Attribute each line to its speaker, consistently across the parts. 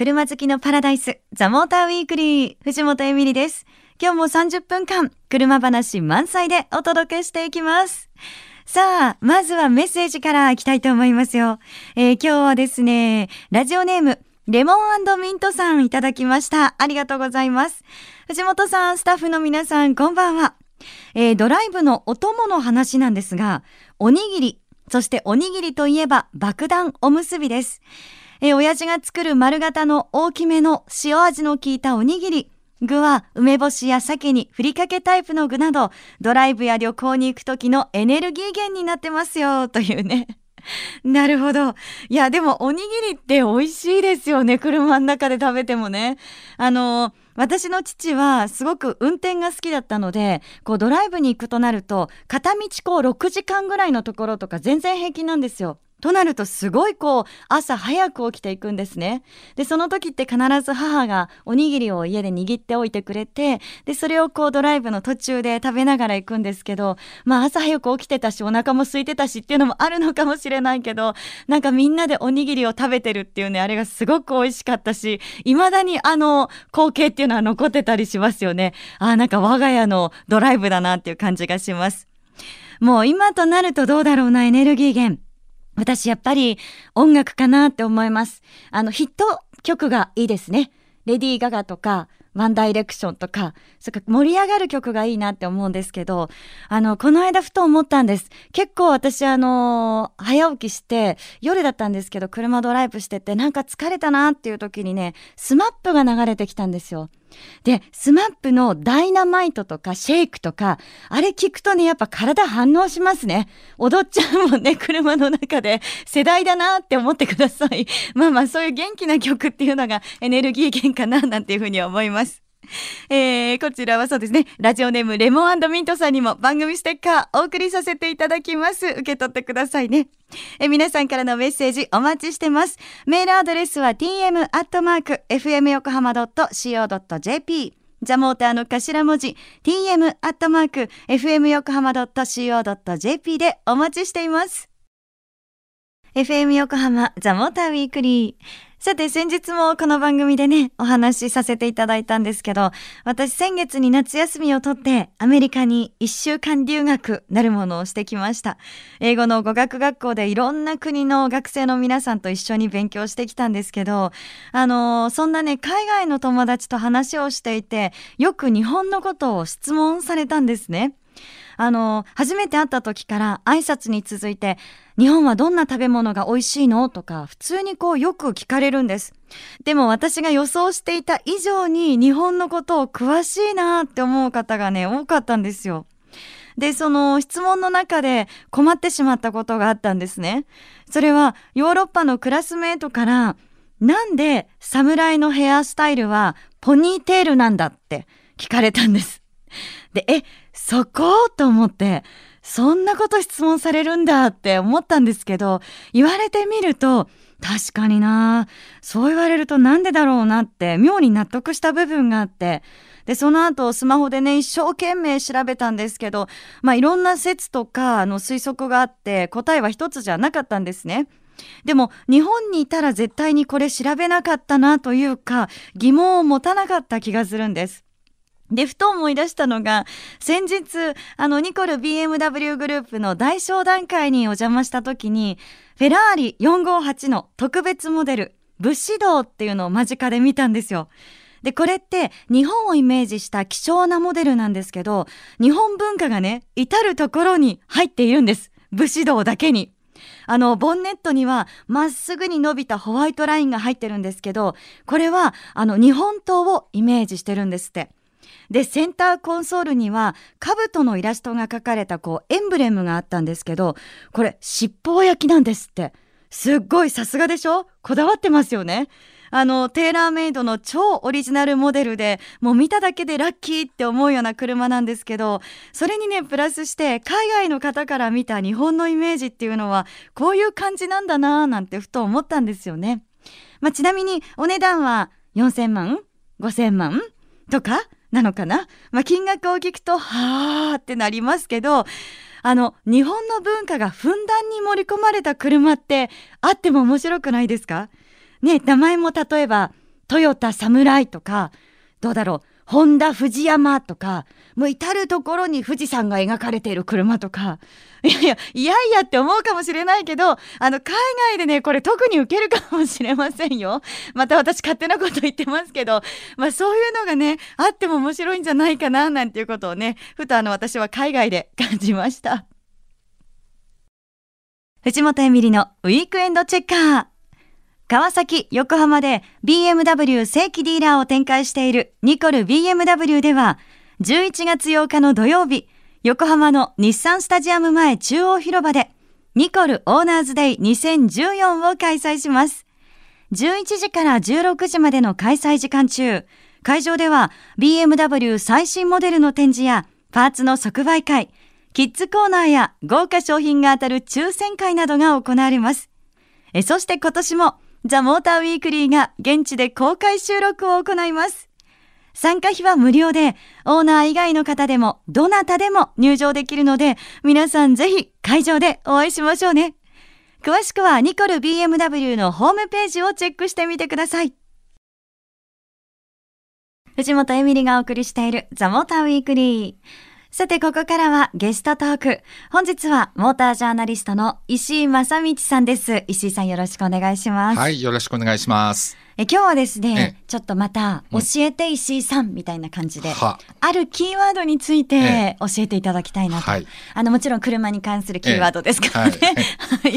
Speaker 1: 車好きのパラダイス、ザ・モーターウィークリー、藤本エミリです。今日も30分間、車話満載でお届けしていきます。さあ、まずはメッセージからいきたいと思いますよ。えー、今日はですね、ラジオネーム、レモンミントさんいただきました。ありがとうございます。藤本さん、スタッフの皆さん、こんばんは。えー、ドライブのお供の話なんですが、おにぎり、そしておにぎりといえば爆弾おむすびです。えー、親父が作る丸型の大きめの塩味の効いたおにぎり。具は梅干しや鮭にふりかけタイプの具など、ドライブや旅行に行く時のエネルギー源になってますよ、というね。なるほど。いや、でもおにぎりって美味しいですよね。車の中で食べてもね。あの、私の父はすごく運転が好きだったので、こうドライブに行くとなると、片道こう6時間ぐらいのところとか全然平気なんですよ。となるとすごいこう朝早く起きていくんですね。で、その時って必ず母がおにぎりを家で握っておいてくれて、で、それをこうドライブの途中で食べながら行くんですけど、まあ朝早く起きてたしお腹も空いてたしっていうのもあるのかもしれないけど、なんかみんなでおにぎりを食べてるっていうね、あれがすごく美味しかったし、未だにあの光景っていうのは残ってたりしますよね。ああ、なんか我が家のドライブだなっていう感じがします。もう今となるとどうだろうなエネルギー源。私やっぱり音楽かなって思います。あのヒット曲がいいですね。レディー・ガガとか、ワンダイレクションとか、それか盛り上がる曲がいいなって思うんですけど、あの、この間ふと思ったんです。結構私あの、早起きして、夜だったんですけど、車ドライブしてて、なんか疲れたなっていう時にね、スマップが流れてきたんですよ。で、スマップのダイナマイトとかシェイクとか、あれ聞くとね、やっぱ体反応しますね。踊っちゃうもんね、車の中で。世代だなって思ってください。まあまあ、そういう元気な曲っていうのがエネルギー源かな、なんていうふうに思います。えー、こちらはそうですね、ラジオネームレモンミントさんにも番組ステッカーお送りさせていただきます。受け取ってくださいね。え皆さんからのメッセージお待ちしてます。メールアドレスは tm.fmyokohama.co.jp ザモーターの頭文字 tm.fmyokohama.co.jp でお待ちしています。FM 横浜ザモーターウィークリー。さて、先日もこの番組でね、お話しさせていただいたんですけど、私先月に夏休みを取ってアメリカに1週間留学なるものをしてきました。英語の語学学校でいろんな国の学生の皆さんと一緒に勉強してきたんですけど、あの、そんなね、海外の友達と話をしていて、よく日本のことを質問されたんですね。あの、初めて会った時から挨拶に続いて、日本はどんな食べ物が美味しいの？とか、普通にこうよく聞かれるんです。でも私が予想していた以上に日本のことを詳しいなって思う方がね、多かったんですよ。で、その質問の中で困ってしまったことがあったんですね。それはヨーロッパのクラスメートから、なんで侍のヘアスタイルはポニーテールなんだって聞かれたんです。で、え、そこ？と思って、そんなこと質問されるんだって思ったんですけど、言われてみると、確かになそう言われるとなんでだろうなって妙に納得した部分があって、で、その後スマホでね、一生懸命調べたんですけど、まあいろんな説とかあの推測があって答えは一つじゃなかったんですね。でも日本にいたら絶対にこれ調べなかったなというか疑問を持たなかった気がするんです。で、ふと思い出したのが、先日、あの、ニコル BMW グループの大商談会にお邪魔した時に、フェラーリ458の特別モデル、武士道っていうのを間近で見たんですよ。で、これって日本をイメージした希少なモデルなんですけど、日本文化がね、至るところに入っているんです。武士道だけに。あの、ボンネットにはまっすぐに伸びたホワイトラインが入ってるんですけど、これはあの日本刀をイメージしてるんですって。で、センターコンソールには、兜のイラストが描かれた、こう、エンブレムがあったんですけど、これ、七宝焼きなんですって。すっごいさすがでしょ？こだわってますよね。あの、テーラーメイドの超オリジナルモデルで、もう見ただけでラッキーって思うような車なんですけど、それにね、プラスして、海外の方から見た日本のイメージっていうのは、こういう感じなんだなぁなんてふと思ったんですよね。まあ、ちなみに、お値段は4000万 ?5000 万？とかなのかな？まあ、金額を聞くと、はあってなりますけど、あの、日本の文化がふんだんに盛り込まれた車ってあっても面白くないですか？ね、名前も例えば、トヨタサムライとか、どうだろう、ホンダ富士山とか、もう至るところに富士山が描かれている車とか、いやいや、いやいやって思うかもしれないけど、あの、海外でね、これ特に受けるかもしれませんよ。また私勝手なこと言ってますけど、まあそういうのがね、あっても面白いんじゃないかな、なんていうことをね、ふとあの、私は海外で感じました。藤本エミリのウィークエンドチェッカー。川崎、横浜で BMW 正規ディーラーを展開しているニコル BMW では、11月8日の土曜日、横浜の日産スタジアム前中央広場で、ニコルオーナーズデイ2014を開催します。11時から16時までの開催時間中、会場では BMW 最新モデルの展示やパーツの即売会、キッズコーナーや豪華商品が当たる抽選会などが行われます。えそして今年もザ・モーターウィークリーが現地で公開収録を行います。参加費は無料で、オーナー以外の方でも、どなたでも入場できるので、皆さんぜひ会場でお会いしましょうね。詳しくはニコル BMW のホームページをチェックしてみてください。藤本エミリがお送りしているザ・モーターウィークリー。さて、ここからはゲストトーク。本日はモータージャーナリストの石井正道さんです。石井さんよろしくお願いします。
Speaker 2: はい、よろしくお願いします。
Speaker 1: え今日はですね、ちょっとまた教えて石井さんみたいな感じで、うん、あるキーワードについて教えていただきたいなと。はい、あのもちろん車に関するキーワードですからね。はい、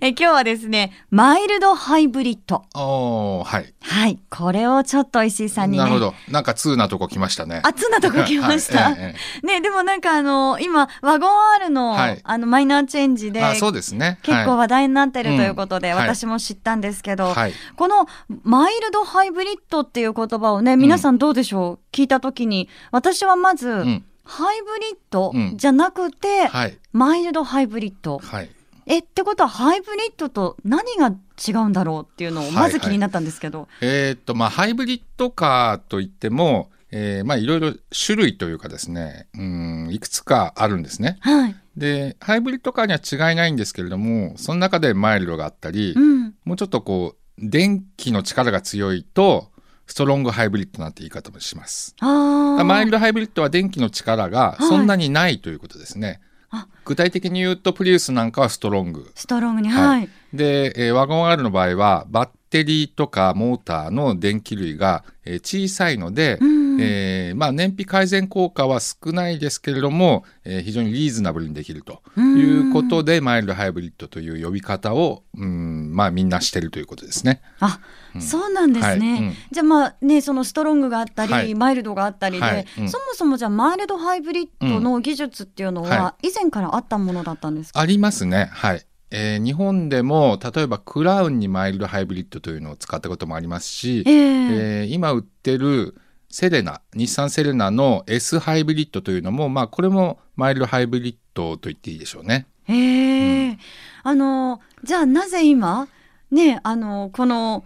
Speaker 1: え今日はですね、マイルドハイブリッド。
Speaker 2: おはい。
Speaker 1: はい。これをちょっと石井さんに、
Speaker 2: ね、なるほど。なんか通なとこ来ましたね。
Speaker 1: あ、通なとこ来ました。はい、ね、でもなんかあの、今、ワゴン R の、はい、あの、マイナーチェンジで、
Speaker 2: そうですね。
Speaker 1: 結構話題になってるということで、私も知ったんですけど、このマイルドハイブリッドっていう言葉をね、皆さんどうでしょう、うん、聞いたときに、私はまず、うん、ハイブリッドじゃなくて、はい、マイルドハイブリッド。はい、え、ってことはハイブリッドと何が違うんだろうっていうのをまず気になったんですけど。
Speaker 2: はいはい、えー、っと、まあ、ハイブリッドカーといっても、えー、まあいろいろ種類というかですね、うん、いくつかあるんですね。はい。で、ハイブリッドカーには違いないんですけれども、その中でマイルドがあったり、うん、もうちょっとこう、電気の力が強いとストロングハイブリッドなんて言い方もします。マイルドハイブリッドは電気の力がそんなにないということですね。はい、具体的に言うとプリウスなんかはストロング。
Speaker 1: ストロングに、はい。
Speaker 2: で、えー、ワゴン R の場合はバッテリーとかモーターの電気類が、えー、小さいので、うん。えーまあ、燃費改善効果は少ないですけれども、えー、非常にリーズナブルにできるということでマイルドハイブリッドという呼び方を、うんまあ、みんなしてるということですね。
Speaker 1: あ、うん、そうなんですね。はい。うん、じゃあまあねそのストロングがあったり、はい、マイルドがあったりで、はい。うん、そもそもじゃあマイルドハイブリッドの技術っていうのは、以前からあったものだったんですか、
Speaker 2: ありますね。はい。えー、日本でも例えばクラウンにマイルドハイブリッドというのを使ったこともありますし、えー、えー、今売ってるセレナ日産セレナの S ハイブリッドというのも、まあ、これもマイルドハイブリッドと言っていいでしょうね。
Speaker 1: へえ、うん、あのじゃあなぜ今ねあのこの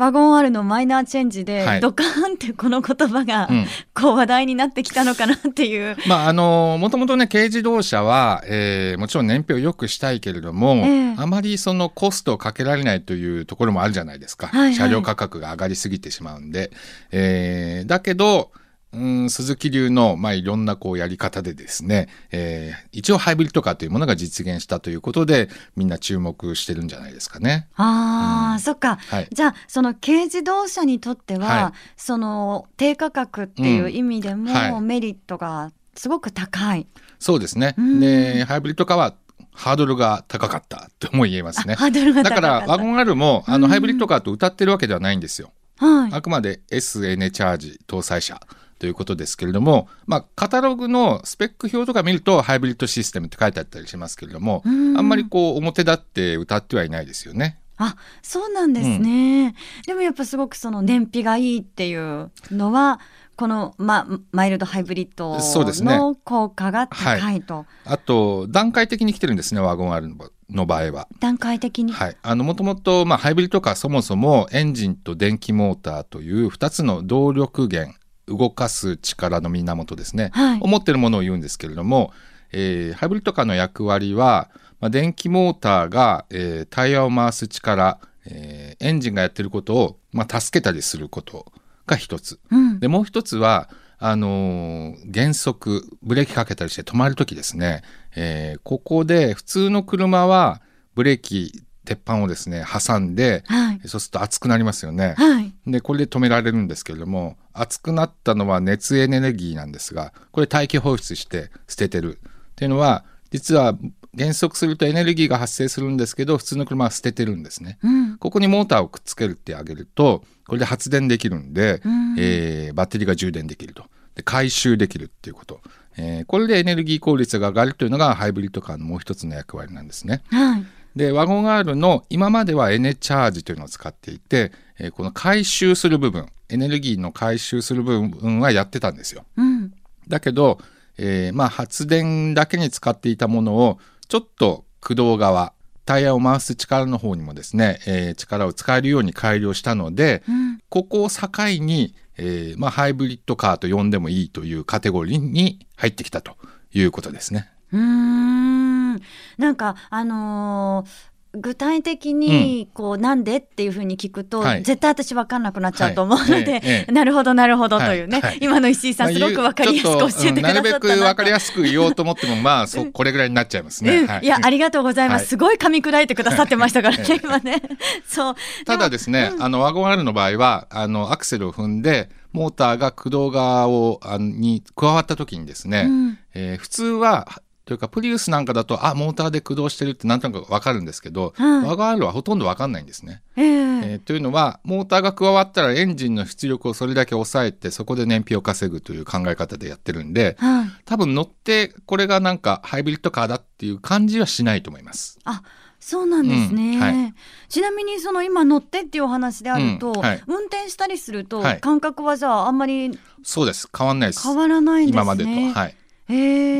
Speaker 1: ワゴン R のマイナーチェンジで、はい、ドカーンってこの言葉が、うん、こう話題になってきたのかなっていう。
Speaker 2: まああのもともとね軽自動車は、えー、もちろん燃費を良くしたいけれども、えー、あまりそのコストをかけられないというところもあるじゃないですか、はいはい、車両価格が上がりすぎてしまうんで、えー、だけどうん鈴木流の、まあ、いろんなこうやり方でですね、えー、一応ハイブリッドカーというものが実現したということでみんな注目してるんじゃないですかね。
Speaker 1: ああ、うん、そっか、はい、じゃあその軽自動車にとっては、はい、その低価格っていう意味でも、うんはい、メリットがすごく高い。
Speaker 2: そうですね。でハイブリッドカーはハードルが高かったとも言えますね。だからワゴン R もあのハイブリッドカーと歌ってるわけではないんですよ。はい、あくまで SN チャージ搭載車ということですけれども、まあ、カタログのスペック表とか見るとハイブリッドシステムって書いてあったりしますけれども、あんまりこう表立って歌ってはいないですよね。
Speaker 1: あそうなんですね、うん、でもやっぱすごくその燃費がいいっていうのはこの、ま、マイルドハイブリッドの効果が高いと、ね
Speaker 2: はい、あと段階的に来てるんですねワゴン R の場合は。
Speaker 1: 段階的に？
Speaker 2: はい。あのもともと、まあ、ハイブリッドカーそもそもエンジンと電気モーターという2つの動力源動かす力の源ですね、はい、思ってるものを言うんですけれども、えー、ハイブリッドカーの役割は、まあ、電気モーターが、えー、タイヤを回す力、えー、エンジンがやってることをまあ、助けたりすることが一つ。うん、でもう一つはあのー、減速ブレーキかけたりして止まる時ですね、えー、ここで普通の車はブレーキ鉄板をですね挟んで、はい、そうすると熱くなりますよね、はい、でこれで止められるんですけれども熱くなったのは熱エネルギーなんですがこれ大気放出して捨ててる。っていうのは実は減速するとエネルギーが発生するんですけど普通の車は捨ててるんですね、うん、ここにモーターをくっつけるってあげるとこれで発電できるんで、うん、えー、バッテリーが充電できると。で回収できるっていうこと、えー、これでエネルギー効率が上がるというのがハイブリッドカーのもう一つの役割なんですね、はい、でワゴン R の今まではエネチャージというのを使っていて、えー、この回収する部分エネルギーの回収する部分はやってたんですよ、うん、だけどえー、まあ発電だけに使っていたものをちょっと駆動側タイヤを回す力の方にもですね、えー、力を使えるように改良したので、うん、ここを境に、えー、まあ、ハイブリッドカーと呼んでもいいというカテゴリーに入ってきたということですね。
Speaker 1: うんなんかあのー具体的にこう、なんでっていうふうに聞くと、はい、絶対私分かんなくなっちゃうと思うので、なるほどなるほどというね、はい、今の石井さんすごく分かりやすく教えてくださった、
Speaker 2: なるべく分かりやすく言おうと思ってもまあ そこれぐらいになっちゃいますね、
Speaker 1: い、やありがとうございます、すごい噛み砕いてくださってましたからね今ね。そう。
Speaker 2: ただですね、うん、あのワゴン R の場合はあのアクセルを踏んでモーターが駆動側をあに加わった時にですね、うん、えー、普通はというかプリウスなんかだとあモーターで駆動してるってなんとなく分かるんですけど、はい、ワゴン R はほとんど分かんないんですね。えー、えー、というのはモーターが加わったらエンジンの出力をそれだけ抑えてそこで燃費を稼ぐという考え方でやってるんで、はい、多分乗ってこれがなんかハイブリッドカーだっていう感じはしないと思います。
Speaker 1: あそうなんですね、うんはい、ちなみにその今乗ってっていうお話であると、うんはい、運転したりすると感覚はじゃああんまり
Speaker 2: そうです。変わんないです。
Speaker 1: 変わらないんですね。
Speaker 2: 今までと。はい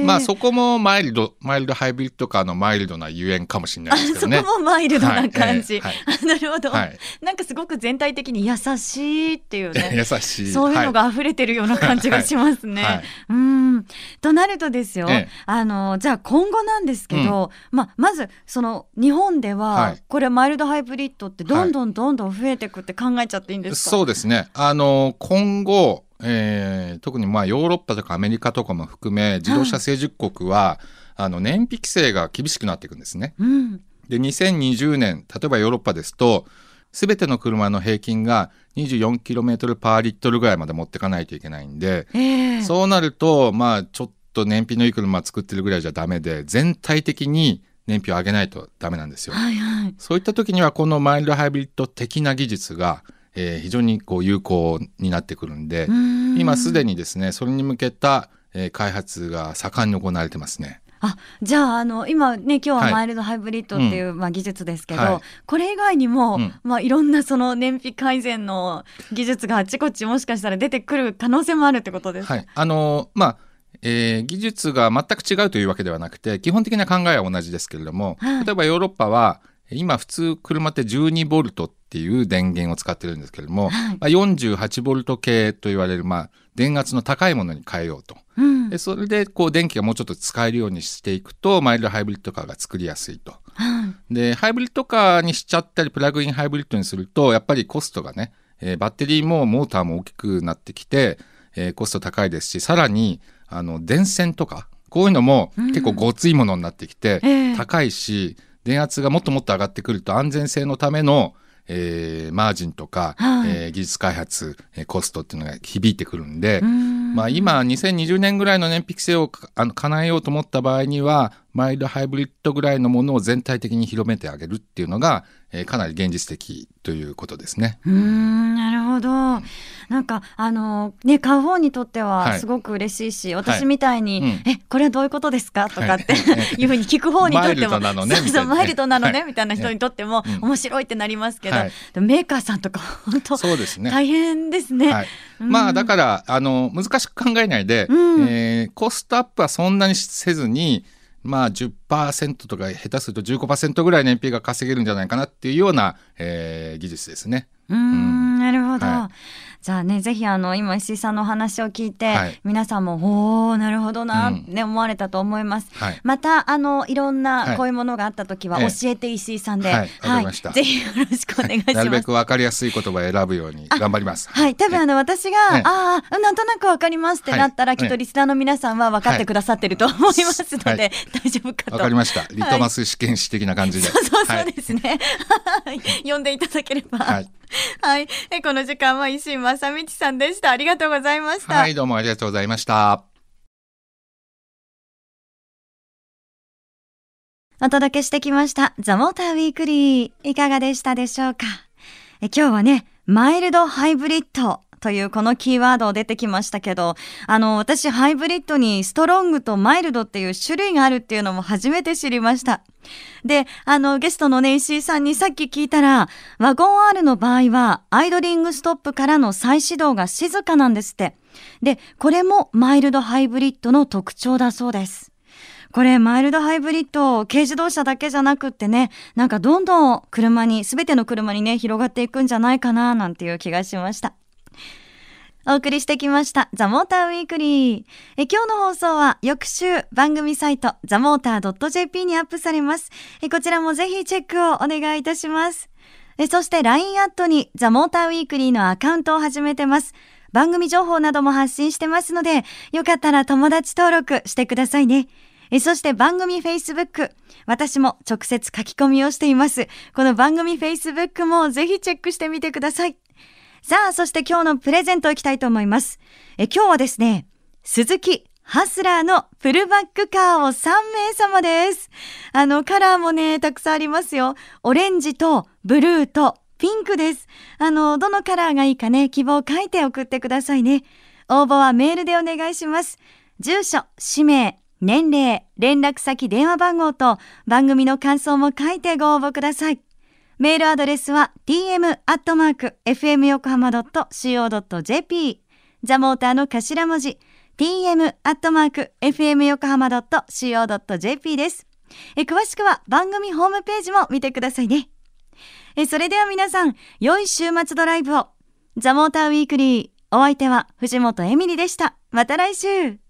Speaker 2: まあそこもマイルドマイルドハイブリッドカーのマイルドなゆえんかもしれないですけどね。
Speaker 1: そこもマイルドな感じ。はいえーはい、なるほど、はい、なんかすごく全体的に優しいっていうね。
Speaker 2: 優しい。
Speaker 1: そういうのが溢れてるような感じがしますね。うんとなるとですよ、えー、あのじゃあ今後なんですけど、うん、まあまずその日本では、これマイルドハイブリッドってどんどんどんどん増えていくって考えちゃっていいんですか？
Speaker 2: そうですね。あの今後えー、特にまあヨーロッパとかアメリカとかも含め自動車成熟国は、あの燃費規制が厳しくなっていくんですね。うん、で2020年例えばヨーロッパですと全ての車の平均が 24km パーリットルぐらいまで持っていかないといけないんで、えー、そうなるとまあちょっと燃費のいい車作ってるぐらいじゃダメで全体的に燃費を上げないとダメなんですよ。はいはい、そういった時にはこのマイルドハイブリッド的な技術がえー、非常にこう有効になってくるんで今すでにですねそれに向けた、えー、開発が盛んに行われてますね。
Speaker 1: あじゃああの今ね今日はマイルドハイブリッドっていう、はい、まあ、技術ですけど、はい、これ以外にも、うん、まあ、いろんなその燃費改善の技術があちこちもしかしたら出てくる可能性もあるってことですか、はい、
Speaker 2: あのまあえー、技術が全く違うというわけではなくて基本的な考えは同じですけれども、例えばヨーロッパは今普通車って12ボルトっていう電源を使ってるんですけれども、はい、まあ、48ボルト系と言われる、まあ、電圧の高いものに変えようと。うん、でそれでこう電気がもうちょっと使えるようにしていくとマイルドハイブリッドカーが作りやすいと。はい、でハイブリッドカーにしちゃったりプラグインハイブリッドにするとやっぱりコストがね、えー、バッテリーもモーターも大きくなってきて、えー、コスト高いですしさらにあの電線とかこういうのも結構ごついものになってきて、高いし、電圧がもっともっと上がってくると安全性のためのえー、マージンとか、はい、えー、技術開発、えー、コストっていうのが響いてくるんでまあ、今2020年ぐらいの燃費規制をあの叶えようと思った場合にはマイルドハイブリッドぐらいのものを全体的に広めてあげるっていうのが、えー、かなり現実的ということですね。
Speaker 1: うんなるほど。なんかあのね買う方にとってはすごく嬉しいし、はい、私みたいに、はい、えこれはどういうことですか？とかって、はい、いうふうに聞く方にとってもマイルドなのねそうそうマイルドなのね、みたいな人にとっても面白いってなりますけど、メーカーさんとか本当そうですね。大変ですね。
Speaker 2: まあだからあの難しく考えないで、うん、えー、コストアップはそんなにせずにまあ10とか下手すると15%ぐらい燃費が稼げるんじゃないかなっていうような、えー、技術ですね。
Speaker 1: うんなるほど、はい。じゃあねぜひあの今石井さんのお話を聞いて、はい、皆さんもおおなるほどなって思われたと思います、うんはい、またあのいろんなこうい。うものがあった時は教えて石井さんで、はい、はい、ぜひよろしくお願いします、な
Speaker 2: るべくわかりやすい言葉を選ぶように頑張ります。
Speaker 1: はい。多分あの私が、ああなんとなくわかりますってなったら、きっとリスナーの皆さんは分かってくださってると思いますので、大丈夫かと
Speaker 2: わかりました。リトマス試験紙的な感じで、
Speaker 1: そうそうそうですね、読んでいただければ。はい、はい、この時間は石井正道さんでした。ありがとうございました。
Speaker 2: はいどうもありがとうございました。
Speaker 1: お届けしてきました、ザ・モーター・ウィークリー。いかがでしたでしょうか？え今日はね、マイルド・ハイブリッドというこのキーワード出てきましたけど、あの、私ハイブリッドにストロングとマイルドっていう種類があるっていうのも初めて知りました。で、あの、ゲストのね、石井さんにさっき聞いたら、ワゴン R の場合は、アイドリングストップからの再始動が静かなんですって。で、これもマイルドハイブリッドの特徴だそうです。これ、マイルドハイブリッド、軽自動車だけじゃなくってね、なんかどんどん車に、すべての車にね、広がっていくんじゃないかな、なんていう気がしました。お送りしてきました、ザ・モーターウィークリー。え今日の放送は翌週番組サイト、ザ・モーター .jp にアップされます。えこちらもぜひチェックをお願いいたします。えそして LINE アットにザ・モーターウィークリーのアカウントを始めてます。番組情報なども発信してますので、よかったら友達登録してくださいね。えそして番組 Facebook、私も直接書き込みをしています。この番組 Facebook もぜひチェックしてみてください。さあ、そして今日のプレゼントいきたいと思います。え今日はですね、鈴木ハスラーのフルバックカーを3名様です。あの、カラーもね、たくさんありますよ。オレンジとブルーとピンクです。あの、どのカラーがいいかね、希望を書いて送ってくださいね。応募はメールでお願いします。住所、氏名、年齢、連絡先、電話番号と番組の感想も書いてご応募ください。メールアドレスは tm.fmyokohama.co.jp ザモーターの頭文字 tm.fmyokohama.co.jp です。え詳しくは番組ホームページも見てくださいね。えそれでは皆さん、良い週末ドライブを。ザモーターウィークリー。お相手は藤本エミリでした。また来週。